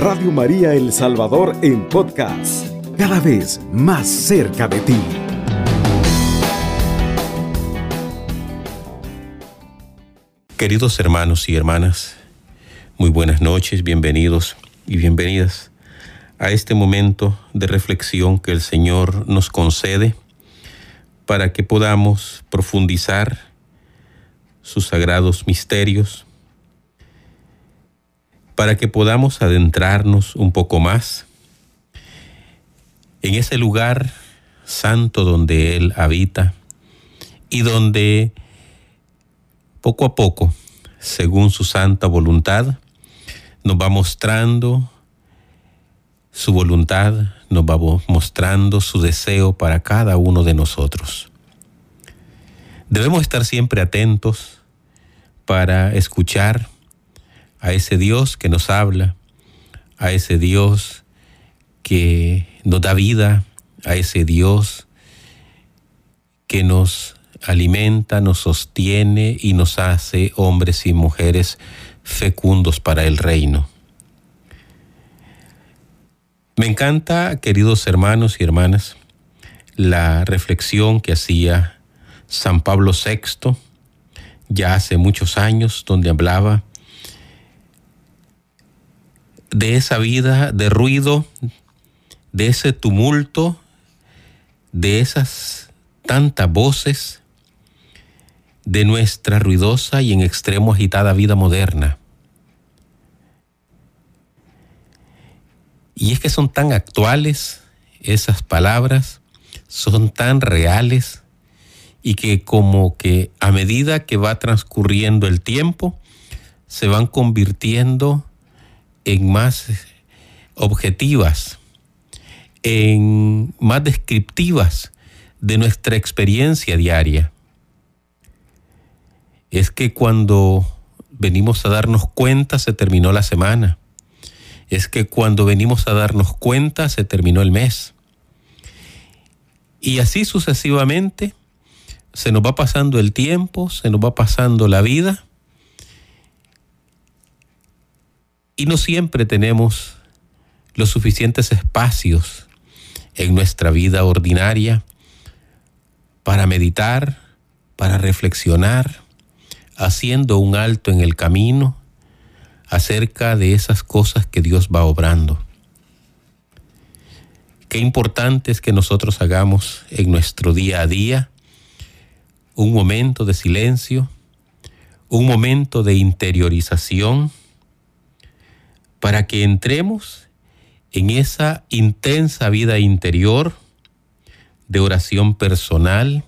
Radio María El Salvador en podcast, cada vez más cerca de ti. Queridos hermanos y hermanas, muy buenas noches, bienvenidos y bienvenidas a este momento de reflexión que el Señor nos concede para que podamos profundizar sus sagrados misterios, para que podamos adentrarnos un poco más en ese lugar santo donde Él habita y donde poco a poco, según su santa voluntad, nos va mostrando su voluntad, nos va mostrando su deseo para cada uno de nosotros. Debemos estar siempre atentos para escuchar a ese Dios que nos habla, a ese Dios que nos da vida, a ese Dios que nos alimenta, nos sostiene y nos hace hombres y mujeres fecundos para el reino. Me encanta, queridos hermanos y hermanas, la reflexión que hacía San Pablo VI ya hace muchos años, donde hablaba de esa vida de ruido, de ese tumulto, de esas tantas voces de nuestra ruidosa y en extremo agitada vida moderna. Y es que son tan actuales esas palabras, son tan reales y que como que a medida que va transcurriendo el tiempo, se van convirtiendo en más objetivas, en más descriptivas de nuestra experiencia diaria. Es que cuando venimos a darnos cuenta se terminó la semana es que cuando venimos a darnos cuenta se terminó el mes. Y así sucesivamente se nos va pasando el tiempo, se nos va pasando la vida. Y no siempre tenemos los suficientes espacios en nuestra vida ordinaria para meditar, para reflexionar, haciendo un alto en el camino acerca de esas cosas que Dios va obrando. Qué importante es que nosotros hagamos en nuestro día a día un momento de silencio, un momento de interiorización, para que entremos en esa intensa vida interior de oración personal,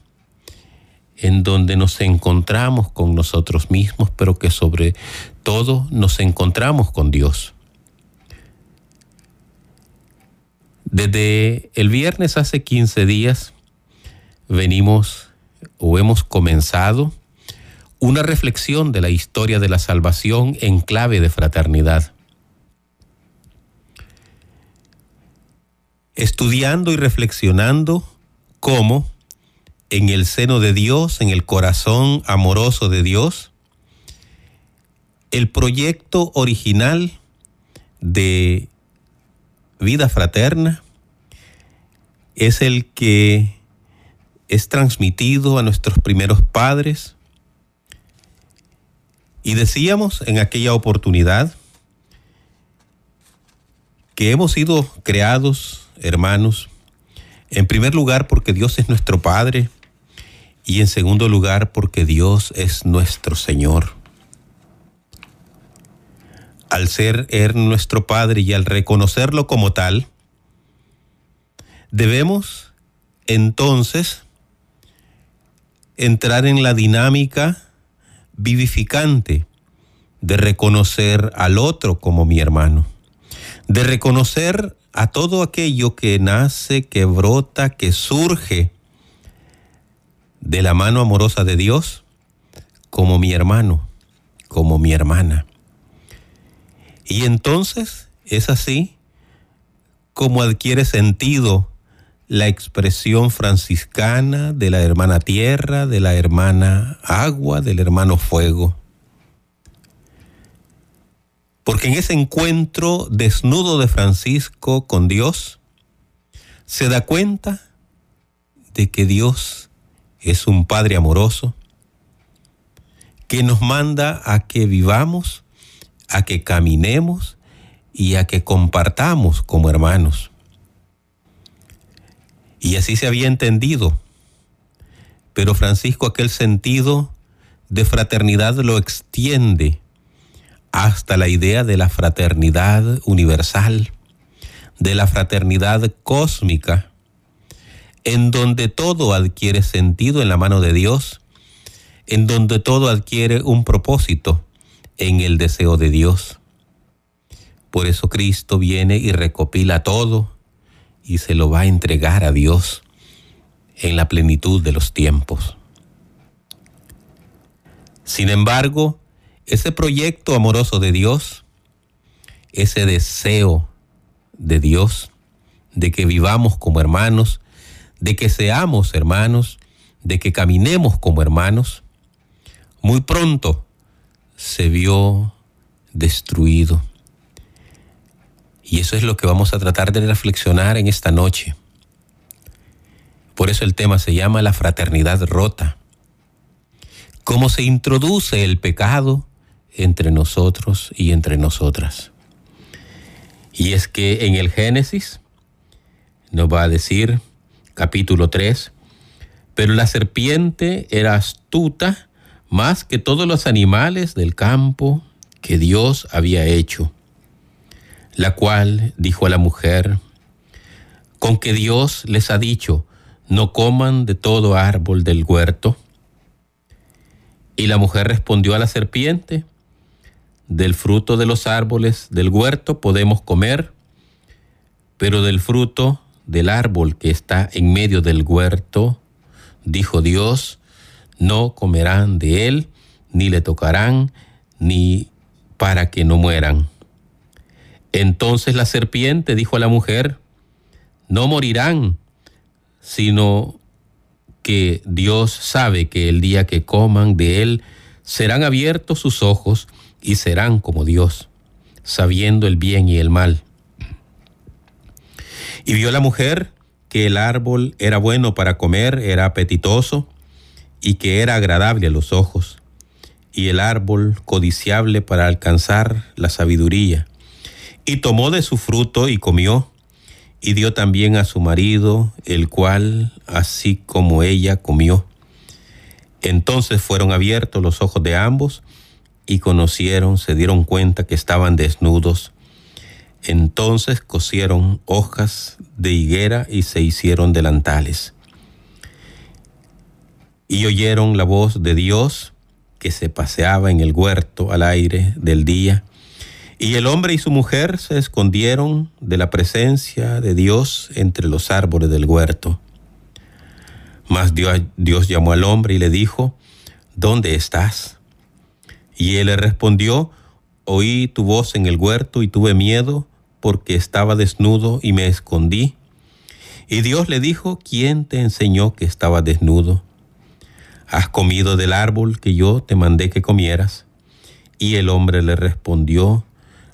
en donde nos encontramos con nosotros mismos, pero que sobre todo nos encontramos con Dios. Desde el viernes hace 15 días venimos o hemos comenzado una reflexión de la historia de la salvación en clave de fraternidad. Estudiando y reflexionando cómo en el seno de Dios, en el corazón amoroso de Dios, el proyecto original de vida fraterna es el que es transmitido a nuestros primeros padres. Y decíamos en aquella oportunidad que hemos sido creados, hermanos, en primer lugar porque Dios es nuestro Padre, y en segundo lugar, porque Dios es nuestro Señor. Al ser Él nuestro Padre y al reconocerlo como tal, debemos entonces entrar en la dinámica vivificante de reconocer al otro como mi hermano, de reconocer a todo aquello que nace, que brota, que surge de la mano amorosa de Dios como mi hermano, como mi hermana. Y entonces es así como adquiere sentido la expresión franciscana de la hermana tierra, de la hermana agua, del hermano fuego. Porque en ese encuentro desnudo de Francisco con Dios, se da cuenta de que Dios es un Padre amoroso, que nos manda a que vivamos, a que caminemos y a que compartamos como hermanos. Y así se había entendido. Pero Francisco aquel sentido de fraternidad lo extiende hasta la idea de la fraternidad universal, de la fraternidad cósmica, en donde todo adquiere sentido en la mano de Dios, en donde todo adquiere un propósito en el deseo de Dios. Por eso Cristo viene y recopila todo y se lo va a entregar a Dios en la plenitud de los tiempos. Sin embargo, ese proyecto amoroso de Dios, ese deseo de Dios, de que vivamos como hermanos, de que seamos hermanos, de que caminemos como hermanos, muy pronto se vio destruido. Y eso es lo que vamos a tratar de reflexionar en esta noche. Por eso el tema se llama la fraternidad rota. Cómo se introduce el pecado entre nosotros y entre nosotras. Y es que en el Génesis nos va a decir, capítulo 3, pero la serpiente era astuta más que todos los animales del campo que Dios había hecho, la cual dijo a la mujer, con que Dios les ha dicho, no coman de todo árbol del huerto. Y la mujer respondió a la serpiente, del fruto de los árboles del huerto podemos comer, pero del fruto del árbol que está en medio del huerto, dijo Dios, no comerán de él, ni le tocarán, ni para que no mueran. Entonces la serpiente dijo a la mujer, no morirán, sino que Dios sabe que el día que coman de él serán abiertos sus ojos y serán como Dios, sabiendo el bien y el mal. Y vio la mujer que el árbol era bueno para comer, era apetitoso y que era agradable a los ojos, y el árbol codiciable para alcanzar la sabiduría. Y tomó de su fruto y comió, y dio también a su marido, el cual, así como ella, comió. Entonces fueron abiertos los ojos de ambos, y conocieron, se dieron cuenta que estaban desnudos. Entonces cosieron hojas de higuera y se hicieron delantales. Y oyeron la voz de Dios que se paseaba en el huerto al aire del día. Y el hombre y su mujer se escondieron de la presencia de Dios entre los árboles del huerto. Mas Dios, Dios llamó al hombre y le dijo, ¿dónde estás? Y él le respondió, oí tu voz en el huerto y tuve miedo porque estaba desnudo y me escondí. Y Dios le dijo, ¿quién te enseñó que estaba desnudo? ¿Has comido del árbol que yo te mandé que comieras? Y el hombre le respondió,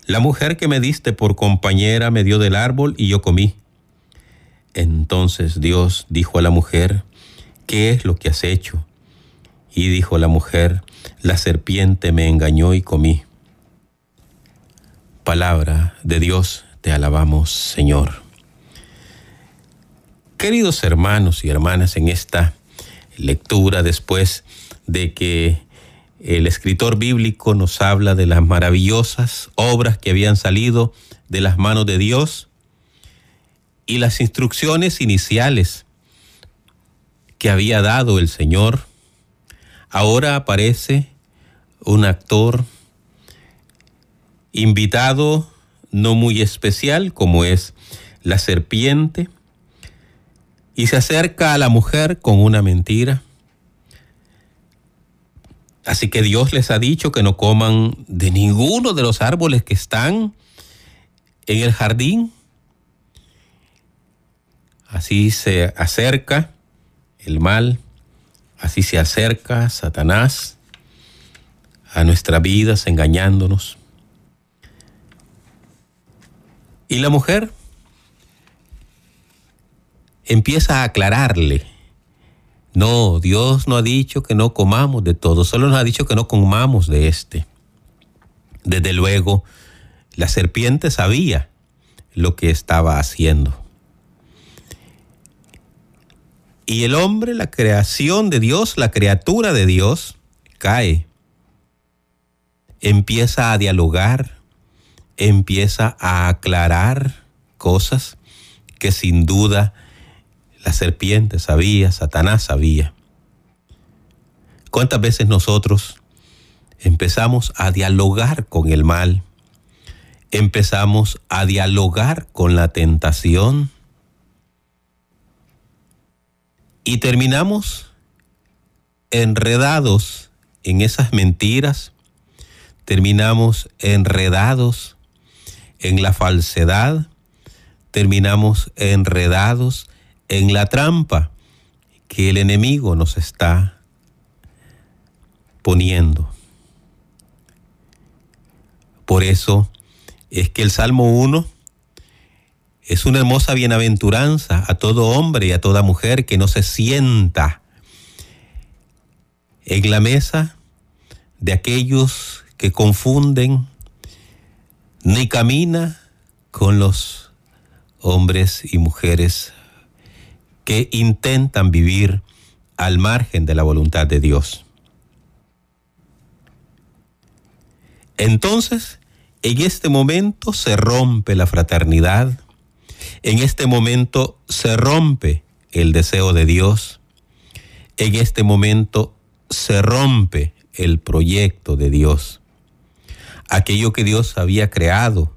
la mujer que me diste por compañera me dio del árbol y yo comí. Entonces Dios dijo a la mujer, ¿qué es lo que has hecho? Y dijo la mujer, la serpiente me engañó y comí. Palabra de Dios, te alabamos Señor. Queridos hermanos y hermanas, en esta lectura después de que el escritor bíblico nos habla de las maravillosas obras que habían salido de las manos de Dios y las instrucciones iniciales que había dado el Señor Ahora aparece un actor invitado no muy especial como es la serpiente y se acerca a la mujer con una mentira. Así que Dios les ha dicho que no coman de ninguno de los árboles que están en el jardín. Así se acerca el mal Así se acerca Satanás a nuestras vidas engañándonos. Y la mujer empieza a aclararle, no, Dios no ha dicho que no comamos de todo, solo nos ha dicho que no comamos de este. Desde luego, la serpiente sabía lo que estaba haciendo. Y el hombre, la creación de Dios, la criatura de Dios, cae. Empieza a dialogar, empieza a aclarar cosas que sin duda la serpiente sabía, Satanás sabía. ¿Cuántas veces nosotros empezamos a dialogar con el mal? Empezamos a dialogar con la tentación y terminamos enredados en esas mentiras, terminamos enredados en la falsedad, terminamos enredados en la trampa que el enemigo nos está poniendo. Por eso es que el Salmo 1 es una hermosa bienaventuranza a todo hombre y a toda mujer que no se sienta en la mesa de aquellos que confunden ni camina con los hombres y mujeres que intentan vivir al margen de la voluntad de Dios. Entonces, en este momento se rompe la fraternidad, en este momento se rompe el deseo de Dios, en este momento se rompe el proyecto de Dios. Aquello que Dios había creado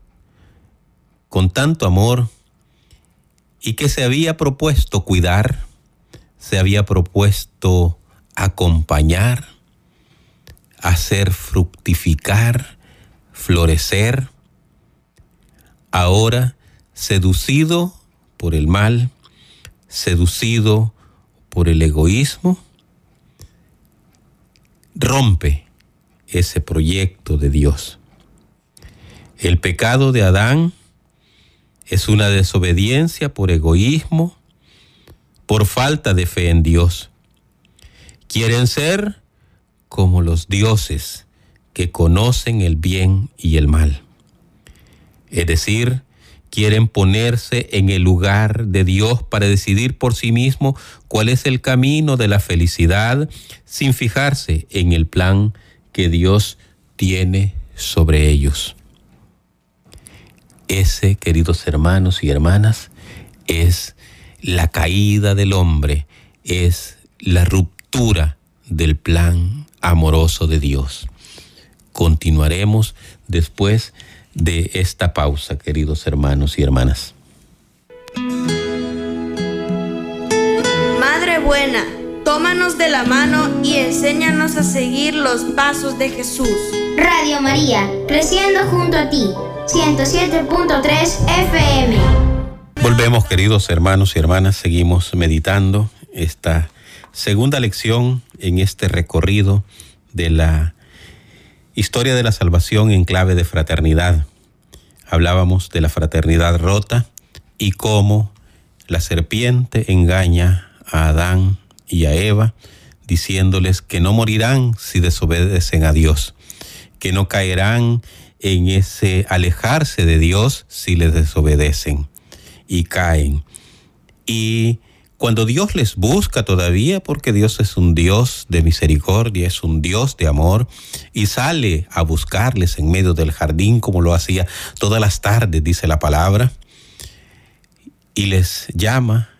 con tanto amor, y que se había propuesto cuidar, se había propuesto acompañar, hacer fructificar, florecer, ahora seducido por el mal, seducido por el egoísmo, rompe ese proyecto de Dios. El pecado de Adán es una desobediencia por egoísmo, por falta de fe en Dios. Quieren ser como los dioses que conocen el bien y el mal. Es decir, quieren ponerse en el lugar de Dios para decidir por sí mismo cuál es el camino de la felicidad sin fijarse en el plan que Dios tiene sobre ellos. Ese, queridos hermanos y hermanas, es la caída del hombre, es la ruptura del plan amoroso de Dios. Continuaremos después de esta pausa, queridos hermanos y hermanas. Madre buena, tómanos de la mano y enséñanos a seguir los pasos de Jesús. Radio María, creciendo junto a ti. 107.3 FM. Volvemos, queridos hermanos y hermanas, seguimos meditando esta segunda lección en este recorrido de la historia de la salvación en clave de fraternidad. Hablábamos de la fraternidad rota y cómo la serpiente engaña a Adán y a Eva diciéndoles que no morirán si desobedecen a Dios, que no caerán en ese alejarse de Dios si les desobedecen y caen. Y cuando Dios les busca todavía, porque Dios es un Dios de misericordia, es un Dios de amor, y sale a buscarles en medio del jardín como lo hacía todas las tardes, dice la palabra, y les llama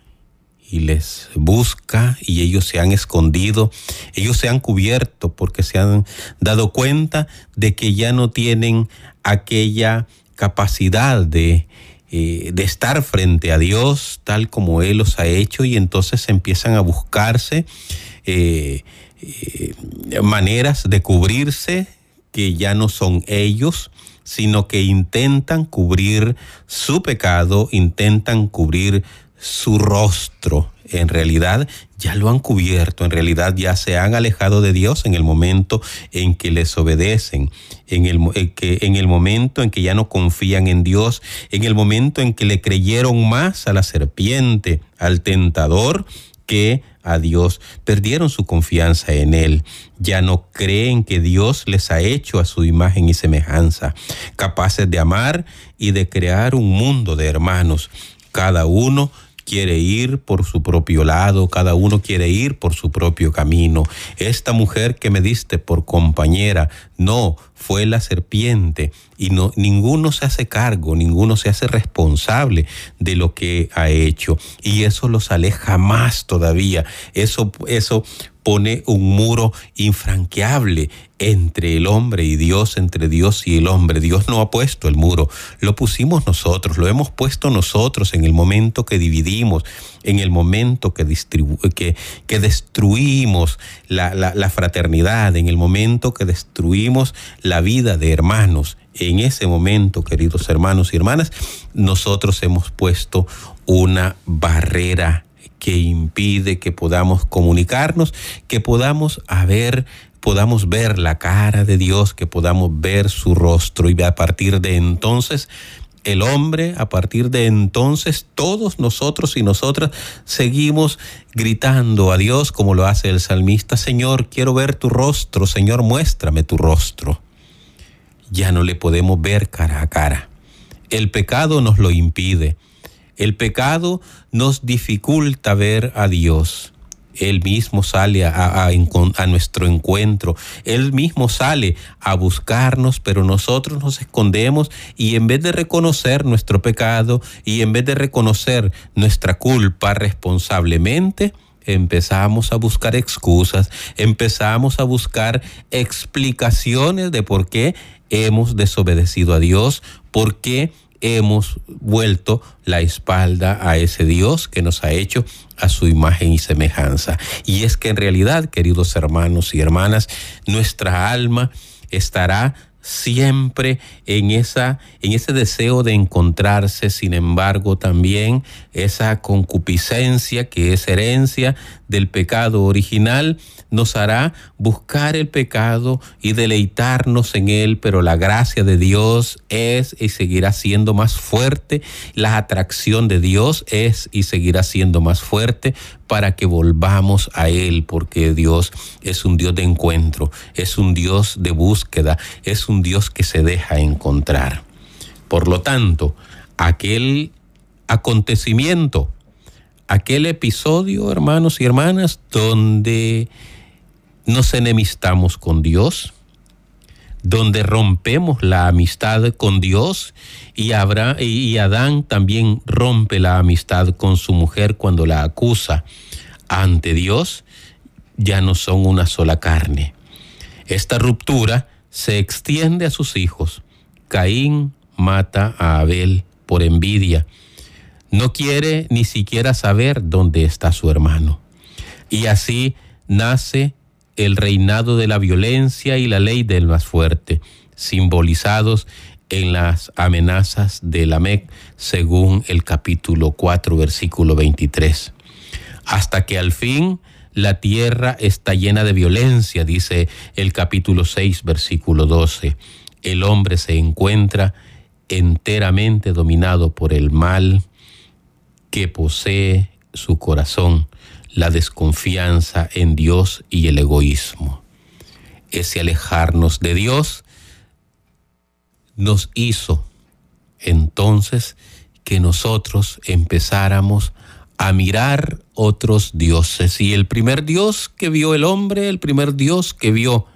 y les busca y ellos se han escondido, ellos se han cubierto porque se han dado cuenta de que ya no tienen aquella capacidad de, eh, de estar frente a Dios tal como Él los ha hecho y entonces empiezan a buscarse eh, eh, maneras de cubrirse que ya no son ellos, sino que intentan cubrir su pecado, intentan cubrir su rostro. En realidad ya lo han cubierto, en realidad ya se han alejado de Dios en el momento en que les obedecen, en el, que, en el momento en que ya no confían en Dios, en el momento en que le creyeron más a la serpiente, al tentador, que a Dios, perdieron su confianza en Él, ya no creen que Dios les ha hecho a su imagen y semejanza, capaces de amar y de crear un mundo de hermanos, cada uno quiere ir por su propio lado, cada uno quiere ir por su propio camino. Esta mujer que me diste por compañera, no, fue la serpiente y no ninguno se hace cargo, ninguno se hace responsable de lo que ha hecho y eso los aleja más todavía. Eso eso pone un muro infranqueable entre el hombre y Dios, entre Dios y el hombre. Dios no ha puesto el muro, lo pusimos nosotros, lo hemos puesto nosotros en el momento que dividimos, en el momento que, que, que destruimos la, la fraternidad, en el momento que destruimos la vida de hermanos. En ese momento, queridos hermanos y hermanas, nosotros hemos puesto una barrera que impide que podamos comunicarnos, que podamos haber podamos ver la cara de Dios, que podamos ver su rostro y a partir de entonces el hombre, a partir de entonces, todos nosotros y nosotras seguimos gritando a Dios como lo hace el salmista, Señor, quiero ver tu rostro, Señor, muéstrame tu rostro. Ya no le podemos ver cara a cara. El pecado nos lo impide. El pecado nos dificulta ver a Dios. Él mismo sale a, nuestro encuentro, Él mismo sale a buscarnos, pero nosotros nos escondemos y en vez de reconocer nuestro pecado y en vez de reconocer nuestra culpa responsablemente, empezamos a buscar excusas, empezamos a buscar explicaciones de por qué hemos desobedecido a Dios, por qué hemos vuelto la espalda a ese Dios que nos ha hecho a su imagen y semejanza. Y es que en realidad, queridos hermanos y hermanas, nuestra alma estará siempre en esa en ese deseo de encontrarse, sin embargo, también esa concupiscencia que es herencia del pecado original nos hará buscar el pecado y deleitarnos en él, pero la gracia de Dios es y seguirá siendo más fuerte, la atracción de Dios es y seguirá siendo más fuerte para que volvamos a Él, porque Dios es un Dios de encuentro, es un Dios de búsqueda, es un Dios que se deja encontrar. Por lo tanto, aquel acontecimiento, aquel episodio, hermanos y hermanas, donde nos enemistamos con Dios, donde rompemos la amistad con Dios y, y Adán también rompe la amistad con su mujer cuando la acusa ante Dios, ya no son una sola carne. Esta ruptura se extiende a sus hijos. Caín mata a Abel por envidia. No quiere ni siquiera saber dónde está su hermano. Y así nace el reinado de la violencia y la ley del más fuerte, simbolizados en las amenazas de Lamec, según el capítulo 4, versículo 23. Hasta que al fin la tierra está llena de violencia, dice el capítulo 6, versículo 12. El hombre se encuentra enteramente dominado por el mal que posee su corazón la desconfianza en Dios y el egoísmo. Ese alejarnos de Dios nos hizo entonces que nosotros empezáramos a mirar otros dioses. Y el primer Dios que vio el hombre, el primer Dios que vio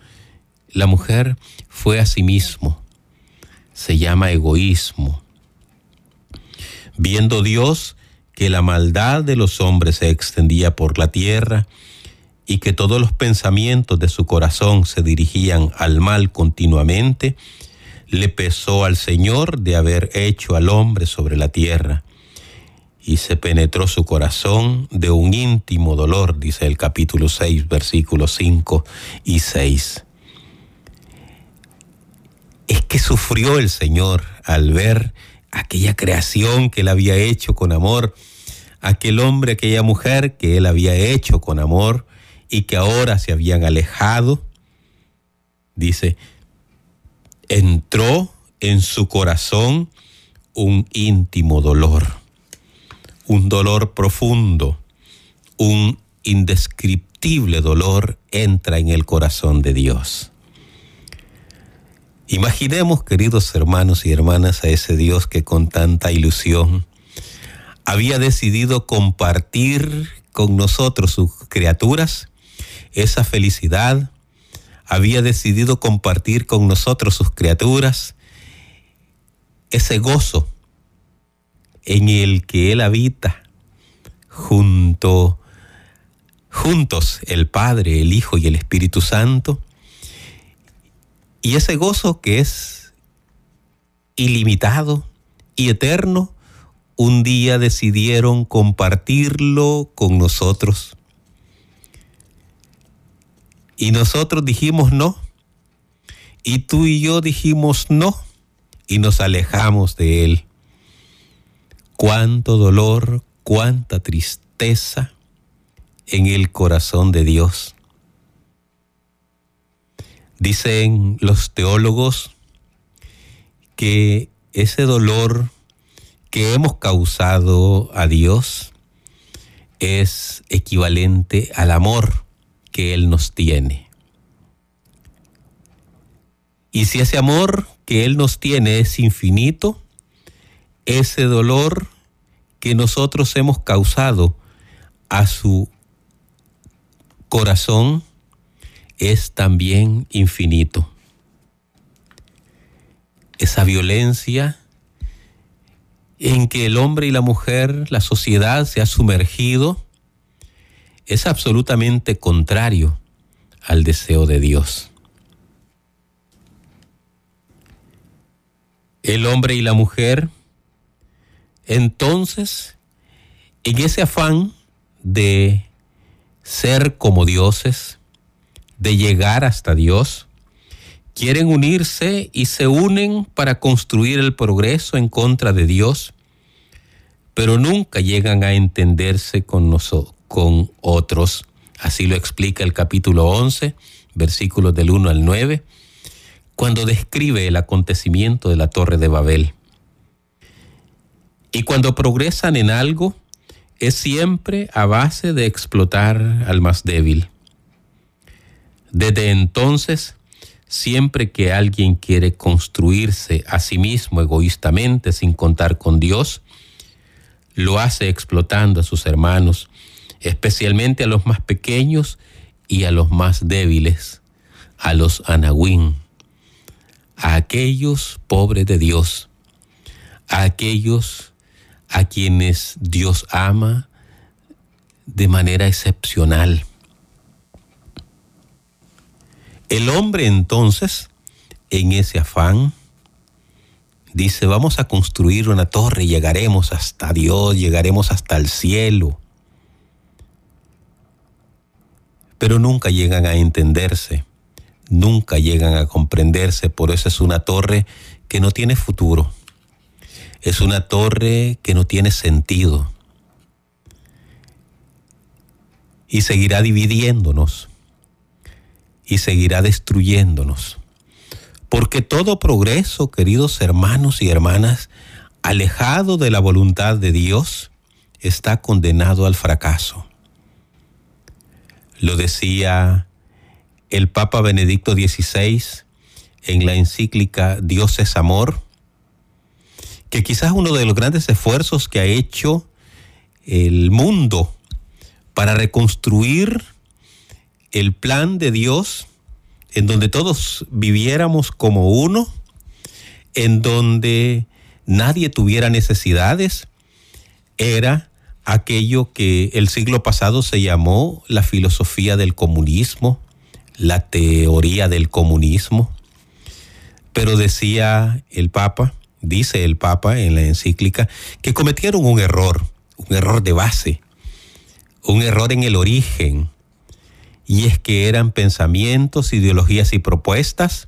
la mujer fue a sí mismo. Se llama egoísmo. Viendo Dios que la maldad de los hombres se extendía por la tierra y que todos los pensamientos de su corazón se dirigían al mal continuamente, le pesó al Señor de haber hecho al hombre sobre la tierra y se penetró su corazón de un íntimo dolor, dice el capítulo 6, versículos 5 y 6. Es que sufrió el Señor al ver aquella creación que él había hecho con amor, aquel hombre, aquella mujer que él había hecho con amor y que ahora se habían alejado, dice, entró en su corazón un íntimo dolor, un dolor profundo, un indescriptible dolor entra en el corazón de Dios. Imaginemos, queridos hermanos y hermanas, a ese Dios que con tanta ilusión había decidido compartir con nosotros, sus criaturas, esa felicidad, había decidido compartir con nosotros, sus criaturas, ese gozo en el que Él habita junto, juntos el Padre, el Hijo y el Espíritu Santo, y ese gozo que es ilimitado y eterno, un día decidieron compartirlo con nosotros. Y nosotros dijimos no. Y tú y yo dijimos no. Y nos alejamos de Él. Cuánto dolor, cuánta tristeza en el corazón de Dios. Dicen los teólogos que ese dolor que hemos causado a Dios es equivalente al amor que Él nos tiene. Y si ese amor que Él nos tiene es infinito, ese dolor que nosotros hemos causado a su corazón es también infinito. Esa violencia en que el hombre y la mujer, la sociedad se ha sumergido, es absolutamente contrario al deseo de Dios. El hombre y la mujer, entonces, en ese afán de ser como dioses, de llegar hasta Dios, quieren unirse y se unen para construir el progreso en contra de Dios, pero nunca llegan a entenderse con, nosotros, con otros. Así lo explica el capítulo 11, versículos del 1 al 9, cuando describe el acontecimiento de la torre de Babel. Y cuando progresan en algo, es siempre a base de explotar al más débil. Desde entonces, siempre que alguien quiere construirse a sí mismo egoístamente sin contar con Dios, lo hace explotando a sus hermanos, especialmente a los más pequeños y a los más débiles, a los anahuín, a aquellos pobres de Dios, a aquellos a quienes Dios ama de manera excepcional. El hombre entonces, en ese afán, dice, vamos a construir una torre, llegaremos hasta Dios, llegaremos hasta el cielo. Pero nunca llegan a entenderse, nunca llegan a comprenderse, por eso es una torre que no tiene futuro, es una torre que no tiene sentido. Y seguirá dividiéndonos y seguirá destruyéndonos. Porque todo progreso, queridos hermanos y hermanas, alejado de la voluntad de Dios, está condenado al fracaso. Lo decía el Papa Benedicto XVI en la encíclica Dios es amor, que quizás uno de los grandes esfuerzos que ha hecho el mundo para reconstruir el plan de Dios en donde todos viviéramos como uno, en donde nadie tuviera necesidades, era aquello que el siglo pasado se llamó la filosofía del comunismo, la teoría del comunismo. Pero decía el Papa, dice el Papa en la encíclica, que cometieron un error, un error de base, un error en el origen, y es que eran pensamientos, ideologías y propuestas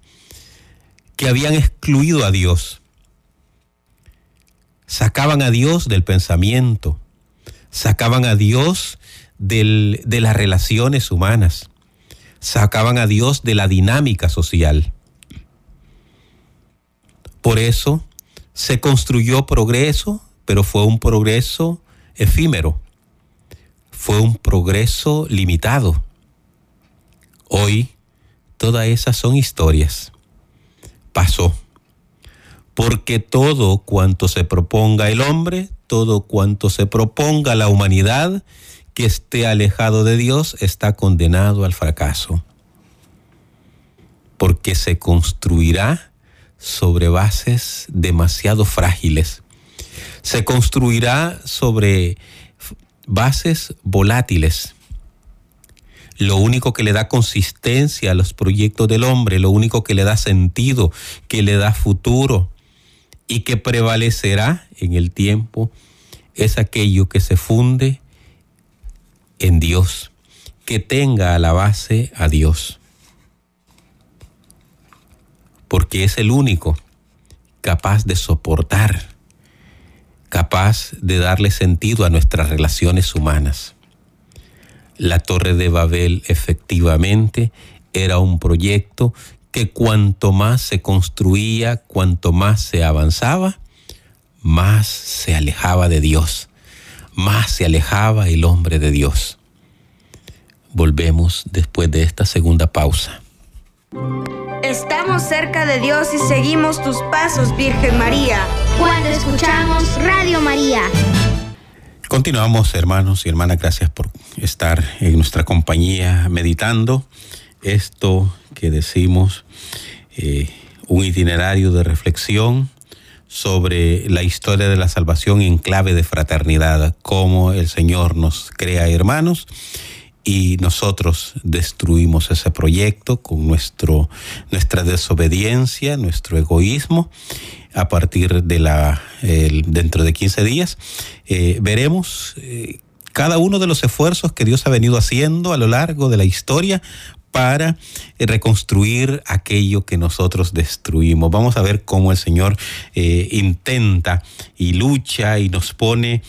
que habían excluido a Dios. Sacaban a Dios del pensamiento, sacaban a Dios de las relaciones humanas, sacaban a Dios de la dinámica social. Por eso se construyó progreso, pero fue un progreso efímero, fue un progreso limitado. Hoy todas esas son historias. Pasó. Porque todo cuanto se proponga el hombre, todo cuanto se proponga la humanidad que esté alejado de Dios está condenado al fracaso. Porque se construirá sobre bases demasiado frágiles. Se construirá sobre bases volátiles. Lo único que le da consistencia a los proyectos del hombre, lo único que le da sentido, que le da futuro y que prevalecerá en el tiempo es aquello que se funde en Dios, que tenga a la base a Dios porque es el único capaz de soportar, capaz de darle sentido a nuestras relaciones humanas. La Torre de Babel efectivamente era un proyecto que cuanto más se construía, cuanto más se avanzaba, más se alejaba de Dios, más se alejaba el hombre de Dios. Volvemos después de esta segunda pausa. Estamos cerca de Dios y seguimos tus pasos, Virgen María. Cuando escuchamos Radio María. Continuamos, hermanos y hermanas, gracias por estar en nuestra compañía meditando esto que decimos, eh, un itinerario de reflexión sobre la historia de la salvación en clave de fraternidad, cómo el Señor nos crea hermanos y nosotros destruimos ese proyecto con nuestro, nuestra desobediencia, nuestro egoísmo. A partir de la, dentro de 15 días, eh, veremos eh, cada uno de los esfuerzos que Dios ha venido haciendo a lo largo de la historia para eh, reconstruir aquello que nosotros destruimos. Vamos a ver cómo el Señor intenta y lucha y nos pone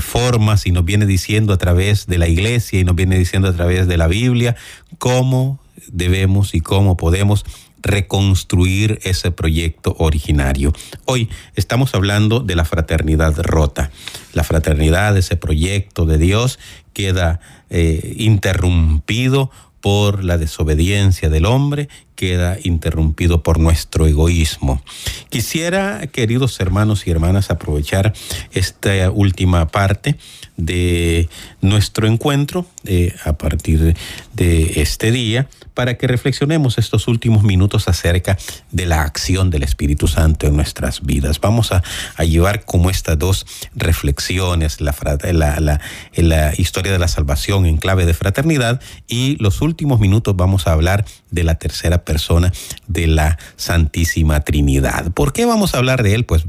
formas y nos viene diciendo a través de la iglesia y nos viene diciendo a través de la Biblia cómo debemos y cómo podemos reconstruir ese proyecto originario. Hoy estamos hablando de la fraternidad rota. La fraternidad, ese proyecto de Dios, queda interrumpido por la desobediencia del hombre, queda interrumpido por nuestro egoísmo. Quisiera, queridos hermanos y hermanas, aprovechar esta última parte de nuestro encuentro eh, a partir de este día para que reflexionemos estos últimos minutos acerca de la acción del Espíritu Santo en nuestras vidas. Vamos a, llevar como estas dos reflexiones, la, la, la historia de la salvación en clave de fraternidad y los últimos minutos vamos a hablar de la tercera persona de la Santísima Trinidad. ¿Por qué vamos a hablar de él? Pues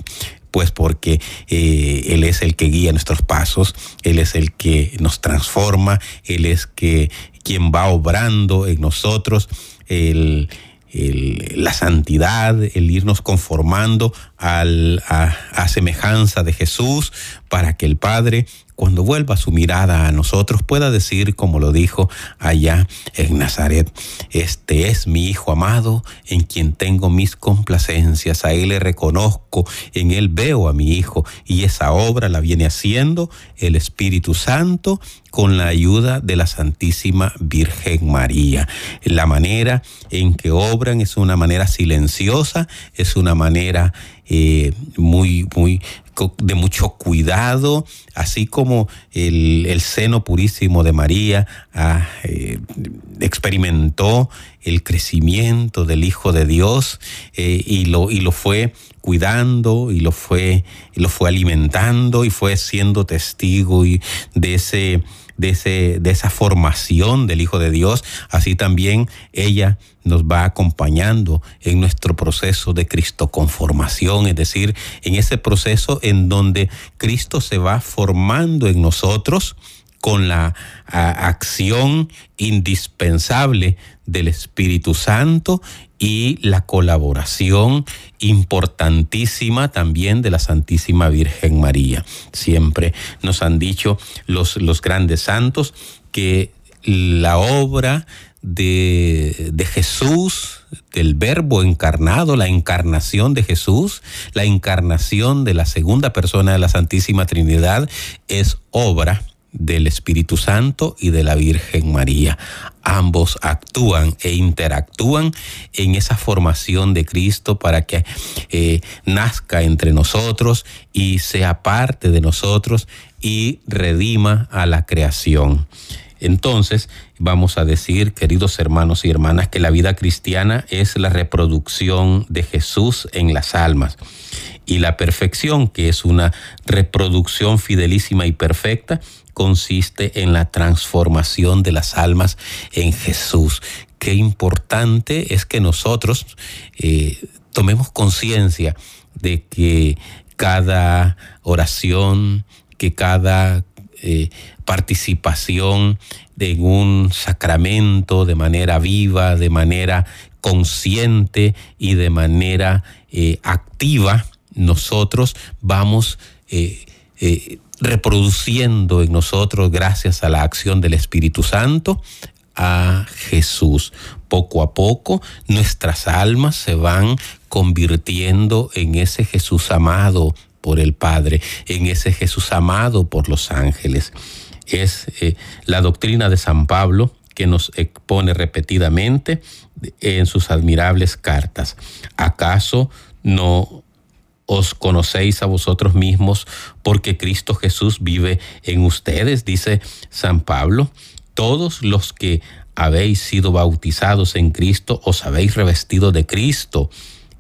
pues porque eh, Él es el que guía nuestros pasos, Él es el que nos transforma, Él es que, quien va obrando en nosotros, la santidad, el irnos conformando a semejanza de Jesús para que el Padre cuando vuelva su mirada a nosotros, pueda decir, como lo dijo allá en Nazaret, este es mi Hijo amado, en quien tengo mis complacencias, a Él le reconozco, en Él veo a mi Hijo, y esa obra la viene haciendo el Espíritu Santo con la ayuda de la Santísima Virgen María. La manera en que obran es una manera silenciosa, es una manera eh, muy, muy de mucho cuidado, así como el, seno purísimo de María ah, eh, experimentó el crecimiento del Hijo de Dios eh, y, lo, y lo fue cuidando y lo fue, lo fue alimentando y fue siendo testigo y de ese de, ese, de esa formación del Hijo de Dios, así también ella nos va acompañando en nuestro proceso de Cristo conformación, es decir, en ese proceso en donde Cristo se va formando en nosotros con la acción indispensable del Espíritu Santo y la colaboración importantísima también de la Santísima Virgen María. Siempre nos han dicho los, los grandes santos que la obra de, de, Jesús, del verbo encarnado, la encarnación de Jesús, la encarnación de la segunda persona de la Santísima Trinidad, es obra del Espíritu Santo y de la Virgen María. Ambos actúan e interactúan en esa formación de Cristo para que eh, nazca entre nosotros y sea parte de nosotros y redima a la creación. Entonces, vamos a decir, queridos hermanos y hermanas, que la vida cristiana es la reproducción de Jesús en las almas. Y la perfección, que es una reproducción fidelísima y perfecta, consiste en la transformación de las almas en Jesús. Qué importante es que nosotros eh, tomemos conciencia de que cada oración, que cada eh, participación en un sacramento de manera viva, de manera consciente y de manera eh, activa, nosotros vamos reproduciendo en nosotros, gracias a la acción del Espíritu Santo, a Jesús. Poco a poco nuestras almas se van convirtiendo en ese Jesús amado por el Padre, en ese Jesús amado por los ángeles. Es eh, la doctrina de San Pablo que nos expone repetidamente en sus admirables cartas. ¿Acaso no os conocéis a vosotros mismos porque Cristo Jesús vive en ustedes, dice San Pablo. Todos los que habéis sido bautizados en Cristo os habéis revestido de Cristo.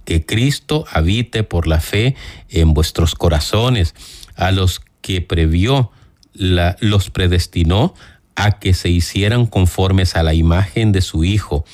Que Cristo habite por la fe en vuestros corazones. A los que previó, los predestinó a que se hicieran conformes a la imagen de su Hijo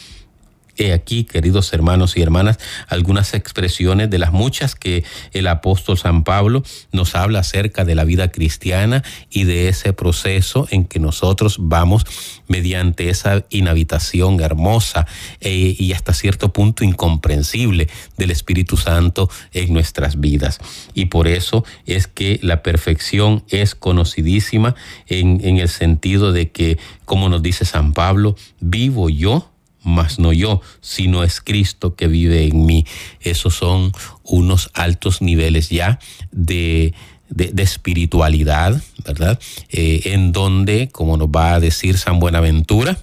He aquí, queridos hermanos y hermanas, algunas expresiones de las muchas que el apóstol San Pablo nos habla acerca de la vida cristiana y de ese proceso en que nosotros vamos mediante esa inhabitación hermosa eh, y hasta cierto punto incomprensible del Espíritu Santo en nuestras vidas. Y por eso es que la perfección es conocidísima en, en el sentido de que, como nos dice San Pablo, vivo yo mas no yo, sino es Cristo que vive en mí. Esos son unos altos niveles ya de, de, espiritualidad, ¿verdad? Eh, en donde, como nos va a decir San Buenaventura,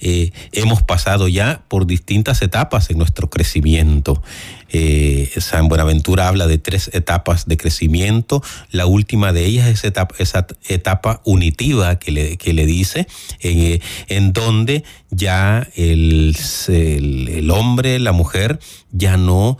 eh, hemos pasado ya por distintas etapas en nuestro crecimiento. Eh, San Buenaventura habla de tres etapas de crecimiento. La última de ellas es esa etapa unitiva que le, dice, eh, en donde ya el hombre, la mujer, ya no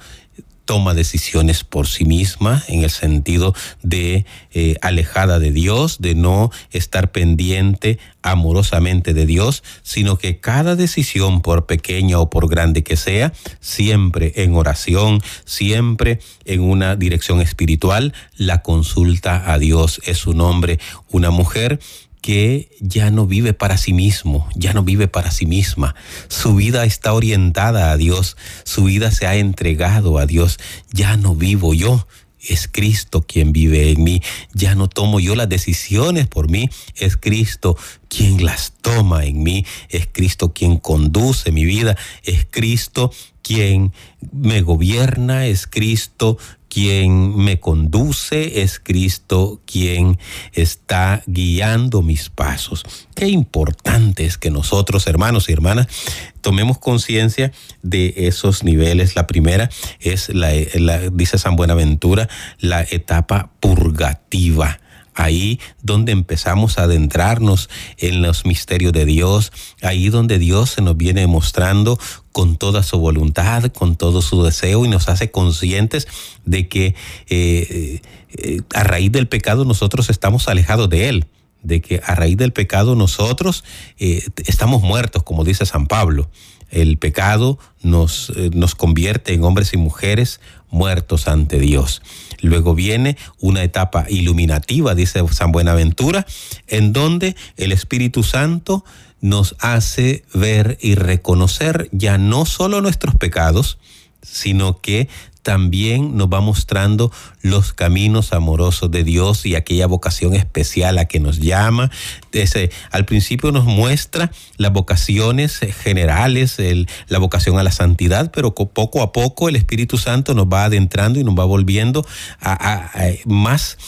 toma decisiones por sí misma en el sentido de eh, alejada de Dios, de no estar pendiente amorosamente de Dios, sino que cada decisión, por pequeña o por grande que sea, siempre en oración, siempre en una dirección espiritual, la consulta a Dios. Es un hombre, una mujer que ya no vive para sí mismo, ya no vive para sí misma. Su vida está orientada a Dios, su vida se ha entregado a Dios. Ya no vivo yo, es Cristo quien vive en mí. Ya no tomo yo las decisiones por mí, es Cristo quien las toma en mí, es Cristo quien conduce mi vida, es Cristo quien me gobierna, es Cristo quien me conduce, es Cristo quien está guiando mis pasos. Qué importante es que nosotros, hermanos y hermanas, tomemos conciencia de esos niveles. La primera es, la, dice San Buenaventura, la etapa purgativa ahí donde empezamos a adentrarnos en los misterios de Dios, ahí donde Dios se nos viene mostrando con toda su voluntad, con todo su deseo y nos hace conscientes de que eh, eh, a raíz del pecado nosotros estamos alejados de Él de que a raíz del pecado nosotros eh, estamos muertos, como dice San Pablo. el pecado nos, nos convierte en hombres y mujeres muertos ante Dios. Luego viene una etapa iluminativa, dice San Buenaventura, en donde el Espíritu Santo nos hace ver y reconocer ya no solo nuestros pecados, sino que también nos va mostrando los caminos amorosos de Dios y aquella vocación especial a que nos llama. Ese, al principio nos muestra las vocaciones generales, la vocación a la santidad, pero poco a poco el Espíritu Santo nos va adentrando y nos va volviendo más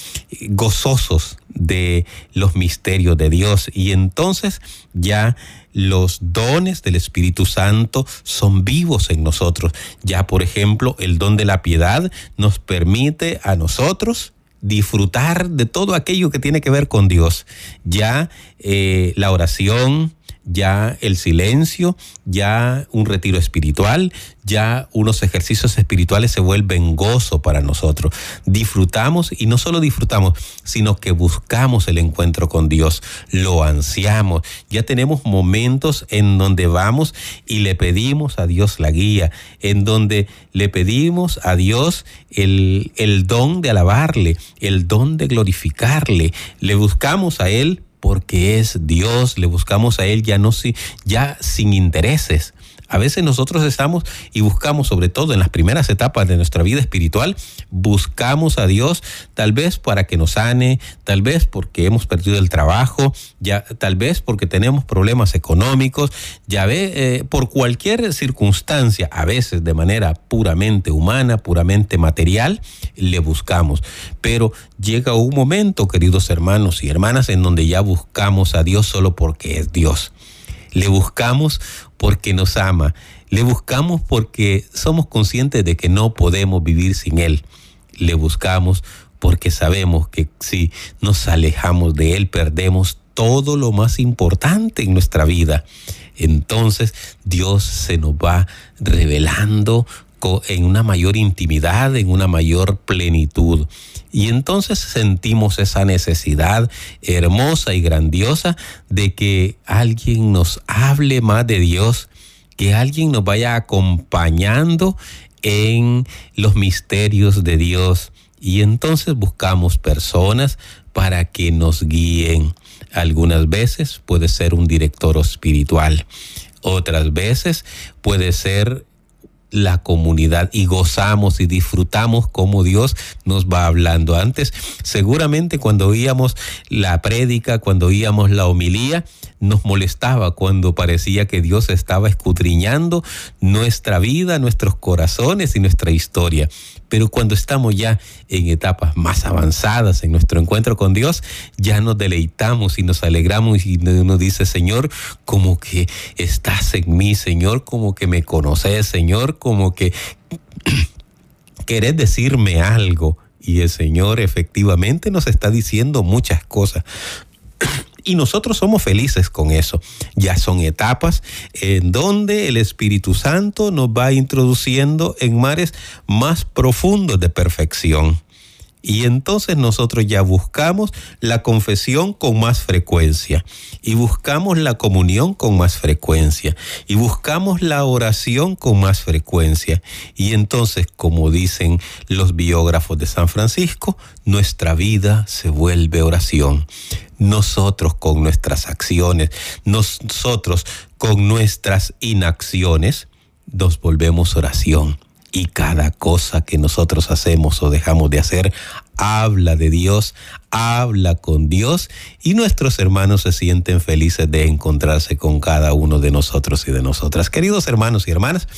gozosos de los misterios de Dios. Y entonces ya los dones del Espíritu Santo son vivos en nosotros. Ya, por ejemplo, el don de la piedad nos permite a nosotros disfrutar de todo aquello que tiene que ver con Dios. Ya eh, la oración, ya el silencio, ya un retiro espiritual, ya unos ejercicios espirituales se vuelven gozo para nosotros. Disfrutamos y no solo disfrutamos, sino que buscamos el encuentro con Dios, lo ansiamos. Ya tenemos momentos en donde vamos y le pedimos a Dios la guía, en donde le pedimos a Dios el, el don de alabarle, el don de glorificarle, le buscamos a Él porque es Dios, le buscamos a Él ya no ya sin intereses. A veces nosotros estamos y buscamos, sobre todo en las primeras etapas de nuestra vida espiritual, buscamos a Dios tal vez para que nos sane, tal vez porque hemos perdido el trabajo, ya, tal vez porque tenemos problemas económicos, ya ve, eh, por cualquier circunstancia, a veces de manera puramente humana, puramente material, le buscamos. Pero llega un momento, queridos hermanos y hermanas, en donde ya buscamos a Dios solo porque es Dios. Le buscamos porque nos ama. Le buscamos porque somos conscientes de que no podemos vivir sin Él. Le buscamos porque sabemos que si nos alejamos de Él perdemos todo lo más importante en nuestra vida. Entonces Dios se nos va revelando en una mayor intimidad, en una mayor plenitud. Y entonces sentimos esa necesidad hermosa y grandiosa de que alguien nos hable más de Dios, que alguien nos vaya acompañando en los misterios de Dios. Y entonces buscamos personas para que nos guíen. Algunas veces puede ser un director espiritual. Otras veces puede ser la comunidad y gozamos y disfrutamos como Dios nos va hablando. Antes, seguramente cuando oíamos la prédica, cuando oíamos la homilía, nos molestaba cuando parecía que Dios estaba escudriñando nuestra vida, nuestros corazones y nuestra historia. Pero cuando estamos ya en etapas más avanzadas en nuestro encuentro con Dios, ya nos deleitamos y nos alegramos y nos dice, Señor, como que estás en mí, Señor, como que me conoces, Señor, como que querés decirme algo. Y el Señor efectivamente nos está diciendo muchas cosas y nosotros somos felices con eso. Ya son etapas en donde el Espíritu Santo nos va introduciendo en mares más profundos de perfección. Y entonces nosotros ya buscamos la confesión con más frecuencia y buscamos la comunión con más frecuencia y buscamos la oración con más frecuencia. Y entonces, como dicen los biógrafos de San Francisco, nuestra vida se vuelve oración. Nosotros con nuestras acciones, nosotros con nuestras inacciones, nos volvemos oración y cada cosa que nosotros hacemos o dejamos de hacer habla de Dios, habla con Dios y nuestros hermanos se sienten felices de encontrarse con cada uno de nosotros y de nosotras. Queridos hermanos y hermanas,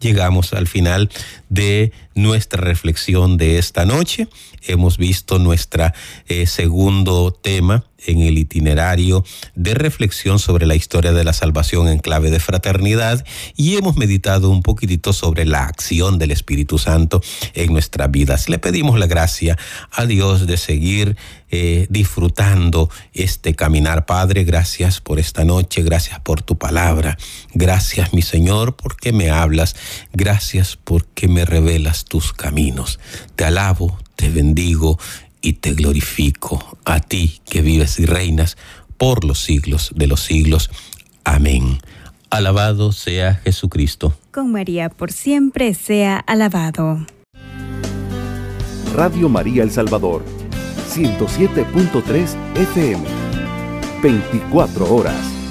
llegamos al final de nuestra reflexión de esta noche. Hemos visto nuestro eh, segundo tema en el itinerario de reflexión sobre la historia de la salvación en clave de fraternidad y hemos meditado un poquitito sobre la acción del Espíritu Santo en nuestras vidas. Le pedimos la gracia a Dios de seguir eh, disfrutando este caminar. Padre, gracias por esta noche, gracias por tu palabra, gracias mi Señor porque me hablas, gracias porque me revelas tus caminos. Te alabo, te bendigo y te glorifico a ti que vives y reinas por los siglos de los siglos. Amén. Alabado sea Jesucristo. Con María por siempre sea alabado. Radio María El Salvador, 107.3 FM, 24 horas.